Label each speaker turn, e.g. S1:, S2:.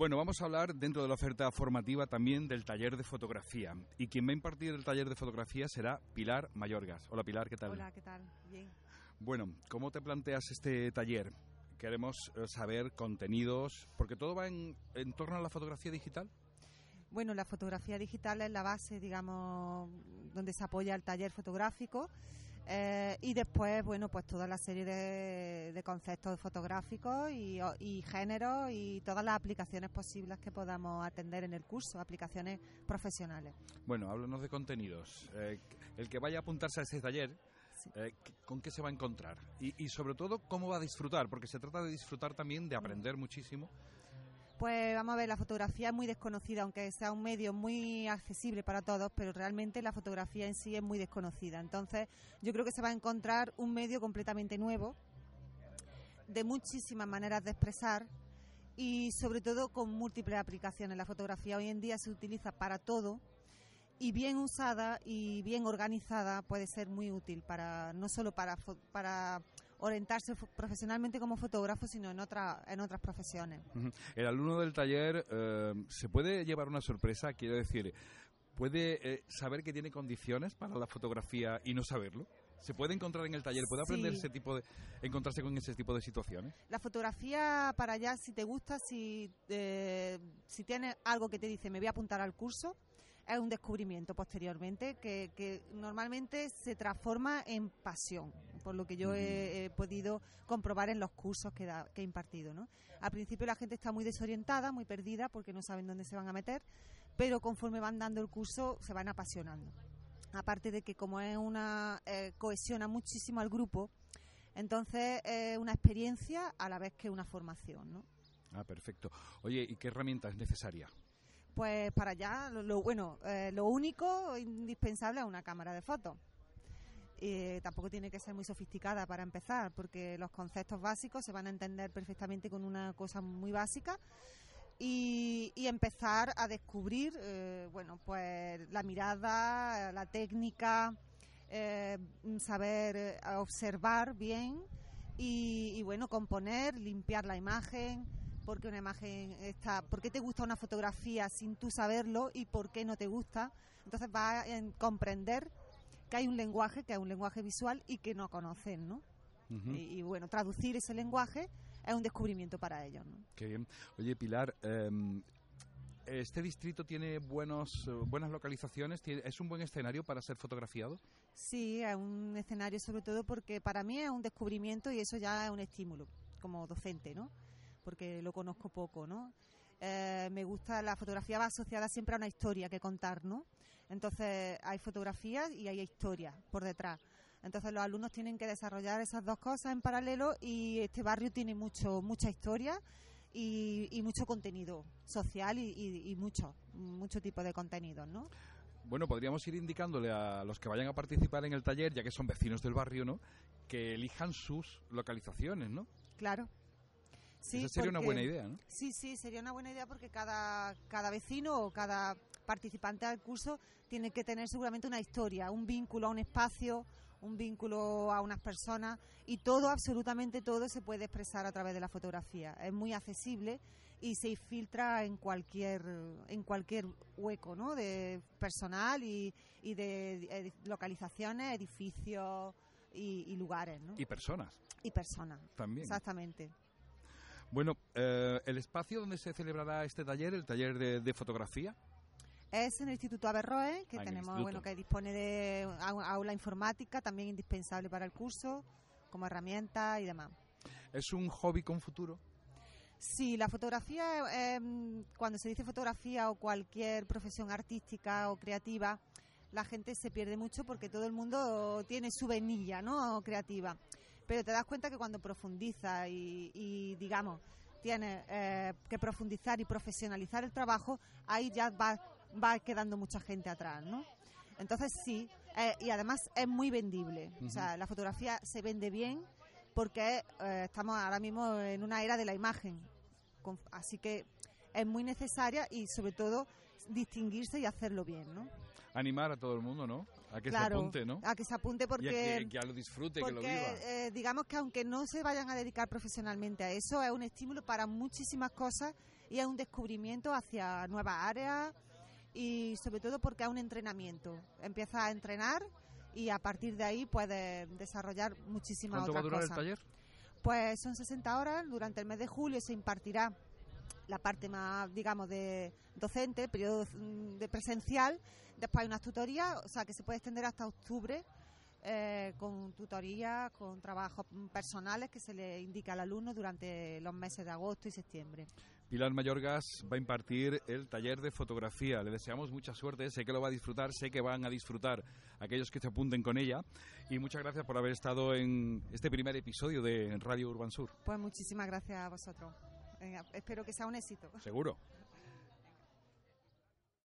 S1: Bueno, vamos a hablar dentro de la oferta formativa también del taller de fotografía. Y quien va a impartir el taller de fotografía será Pilar Mayorgas. Hola Pilar, ¿qué tal?
S2: Hola, ¿qué tal? Bien.
S1: Bueno, ¿cómo te planteas este taller? Queremos eh, saber contenidos, porque todo va en, en torno a la fotografía digital.
S2: Bueno, la fotografía digital es la base, digamos, donde se apoya el taller fotográfico. Eh, y después, bueno, pues toda la serie de, conceptos fotográficos y, y, géneros y todas las aplicaciones posibles que podamos atender en el curso, aplicaciones profesionales.
S1: Bueno, háblanos de contenidos. Eh, el que vaya a apuntarse a ese taller, eh, ¿con qué se va a encontrar? Y, y sobre todo, ¿cómo va a disfrutar? Porque se trata de disfrutar también, de aprender muchísimo
S2: pues vamos a ver, la fotografía es muy desconocida, aunque sea un medio muy accesible para todos, pero realmente la fotografía en sí es muy desconocida. Entonces, yo creo que se va a encontrar un medio completamente nuevo, de muchísimas maneras de expresar y sobre todo con múltiples aplicaciones. La fotografía hoy en día se utiliza para todo y bien usada y bien organizada puede ser muy útil para no solo para para orientarse profesionalmente como fotógrafo, sino en, otra, en otras profesiones.
S1: El alumno del taller eh, se puede llevar una sorpresa, quiero decir, puede eh, saber que tiene condiciones para la fotografía y no saberlo. ¿Se puede encontrar en el taller? ¿Puede aprender ese tipo de, encontrarse con ese tipo de situaciones?
S2: La fotografía para allá, si te gusta, si, eh, si tienes algo que te dice, me voy a apuntar al curso, es un descubrimiento posteriormente que, normalmente se transforma en pasión, por lo que yo he, podido comprobar en los cursos que, he impartido. ¿no? Al principio la gente está muy desorientada, muy perdida, porque no saben dónde se van a meter, pero conforme van dando el curso se van apasionando. Aparte de que como es una eh, cohesiona muchísimo al grupo, entonces es una experiencia a la vez que una formación, ¿no?
S1: Ah, perfecto. Oye, ¿y qué herramienta es necesaria?
S2: Pues para allá, lo, bueno, eh, lo único indispensable es una cámara de fotos. Y tampoco tiene que ser muy sofisticada para empezar, porque los conceptos básicos se van a entender perfectamente con una cosa muy básica. Y, empezar a descubrir, eh, bueno, pues la mirada, la técnica, eh, saber observar bien y, y, bueno, componer, limpiar la imagen, por qué una imagen está, por qué te gusta una fotografía sin tú saberlo y por qué no te gusta. Entonces va a comprender que hay un lenguaje, que es un lenguaje visual y que no conocen, ¿no? y, bueno, traducir ese lenguaje es un descubrimiento para ellos, ¿no?
S1: Qué bien. Oye, Pilar, em, ¿este distrito tiene buenos, buenas localizaciones? ¿Es un buen escenario para ser fotografiado?
S2: Sí, es un escenario sobre todo porque para mí es un descubrimiento y eso ya es un estímulo como docente, ¿no? porque lo conozco poco, ¿no? Eh, me gusta, la fotografía va asociada siempre a una historia que contar, ¿no? Entonces hay fotografías y hay historias por detrás. Entonces los alumnos tienen que desarrollar esas dos cosas en paralelo y este barrio tiene mucho mucha historia y, mucho contenido social y, mucho mucho tipo de contenidos, ¿no?
S1: Bueno, podríamos ir indicándole a los que vayan a participar en el taller, ya que son vecinos del barrio, ¿no? Que elijan sus localizaciones, ¿no?
S2: Claro,
S1: Sí, sería una buena idea, ¿no?
S2: Sí, sí, sería una buena idea porque cada, cada vecino o cada participante del curso tiene que tener seguramente una historia, un vínculo a un espacio, un vínculo a unas personas y todo, absolutamente todo, se puede expresar a través de la fotografía. Es muy accesible y se filtra en cualquier en cualquier hueco, ¿no? De personal y, y de localizaciones, edificios y, y lugares, ¿no?
S1: Y personas.
S2: Y personas.
S1: También.
S2: Exactamente.
S1: Bueno, eh, ¿el espacio donde se celebrará este taller, el taller de, fotografía?
S2: Es en el Instituto Averroe, que ah, tenemos, bueno, que dispone de aula informática, también indispensable para el curso, como herramienta y demás.
S1: ¿Es un hobby con futuro?
S2: Sí, la fotografía, em, cuando se dice fotografía o cualquier profesión artística o creativa, la gente se pierde mucho porque todo el mundo tiene su venilla, ¿no? Creativa pero te das cuenta que cuando profundiza y, digamos, tienes eh, que profundizar y profesionalizar el trabajo, ahí ya va, va quedando mucha gente atrás, ¿no? Entonces sí, eh, y además es muy vendible. O sea, la fotografía se vende bien porque eh, estamos ahora mismo en una era de la imagen. así que es muy necesaria y sobre todo distinguirse y hacerlo bien, ¿no?
S1: Animar a todo el mundo, ¿no? A que se apunte, ¿no?
S2: A que se apunte porque...
S1: Y que, lo disfrute, que lo viva.
S2: Eh, digamos que aunque no se vayan a dedicar profesionalmente a eso, es un estímulo para muchísimas cosas y es un descubrimiento hacia nuevas áreas y sobre todo porque es un entrenamiento. Empieza a entrenar y a partir de ahí puede desarrollar muchísimas
S1: ¿Cuánto
S2: otras
S1: va a durar
S2: cosas.
S1: el taller?
S2: Pues son 60 horas. Durante el mes de julio se impartirá la parte más, digamos, de docente, periodo de presencial. Después hay unas tutorías, o sea, que se puede extender hasta octubre eh, con tutorías, con trabajos personales que se le indica al alumno durante los meses de agosto y septiembre.
S1: Pilar Mayorgas va a impartir el taller de fotografía. Le deseamos mucha suerte, sé que lo va a disfrutar, sé que van a disfrutar aquellos que se apunten con ella. Y muchas gracias por haber estado en este primer episodio de Radio Urban Sur.
S2: Pues muchísimas gracias a vosotros. Venga, espero que sea un éxito.
S1: Seguro.